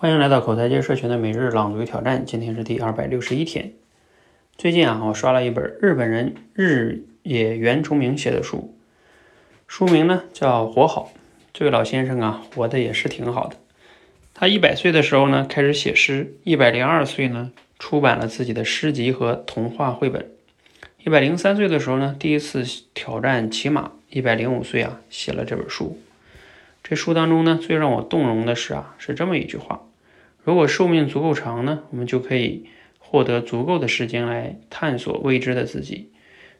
欢迎来到口才界社群的每日朗读挑战，今天是第二百六十一天。最近啊，我刷了一本日本人日野原重明写的书，书名呢叫《活好》。这位老先生啊，活的也是挺好的。他一百岁的时候呢，开始写诗；一百零二岁呢，出版了自己的诗集和童话绘本；一百零三岁的时候呢，第一次挑战骑马；一百零五岁啊，写了这本书。这书当中呢，最让我动容的是啊，是这么一句话：如果寿命足够长呢，我们就可以获得足够的时间来探索未知的自己。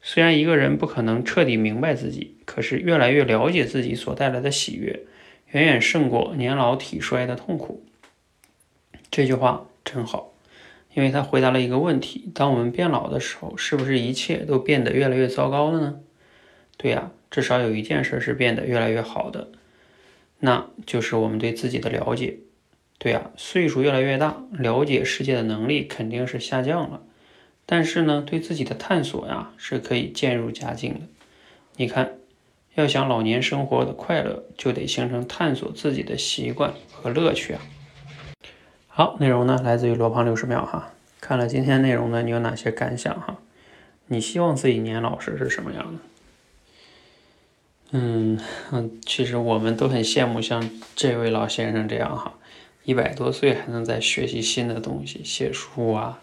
虽然一个人不可能彻底明白自己，可是越来越了解自己所带来的喜悦，远远胜过年老体衰的痛苦。这句话真好，因为他回答了一个问题：当我们变老的时候，是不是一切都变得越来越糟糕了呢？对呀，至少有一件事是变得越来越好的，那就是我们对自己的了解。对呀，岁数越来越大，了解世界的能力肯定是下降了。但是呢，对自己的探索呀是可以渐入佳境的。你看，要想老年生活的快乐，就得形成探索自己的习惯和乐趣啊。好，内容呢来自于罗胖六十秒哈。看了今天内容呢，你有哪些感想哈？你希望自己年老时是什么样的？嗯嗯，其实我们都很羡慕像这位老先生这样哈，一百多岁还能在学习新的东西，写书啊。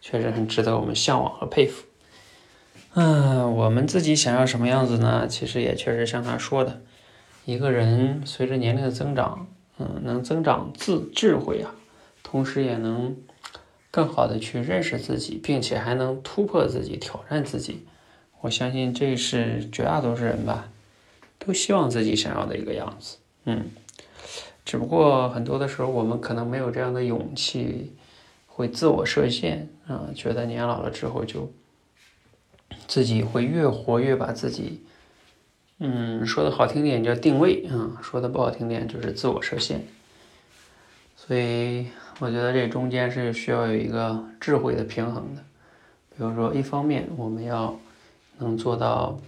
确实很值得我们向往和佩服。嗯，我们自己想要什么样子呢？其实也确实像他说的，一个人随着年龄的增长，嗯，能增长自智慧啊，同时也能更好的去认识自己，并且还能突破自己、挑战自己。我相信这是绝大多数人吧，都希望自己想要的一个样子。嗯，只不过很多的时候，我们可能没有这样的勇气。会自我设限啊，觉得年老了之后就自己会越活越把自己，嗯，说的好听点叫定位啊，说的不好听点就是自我设限。所以我觉得这中间是需要有一个智慧的平衡的。比如说，一方面我们要能做到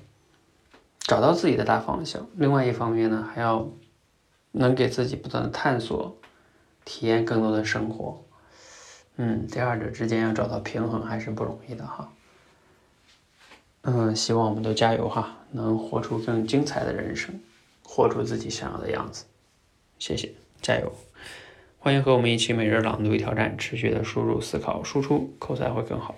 找到自己的大方向，另外一方面呢，还要能给自己不断的探索，体验更多的生活。嗯，这二者之间要找到平衡还是不容易的哈。嗯，希望我们都加油哈，能活出更精彩的人生，活出自己想要的样子。谢谢，加油！欢迎和我们一起每日朗读与挑战，持续的输入、思考、输出，口才会更好。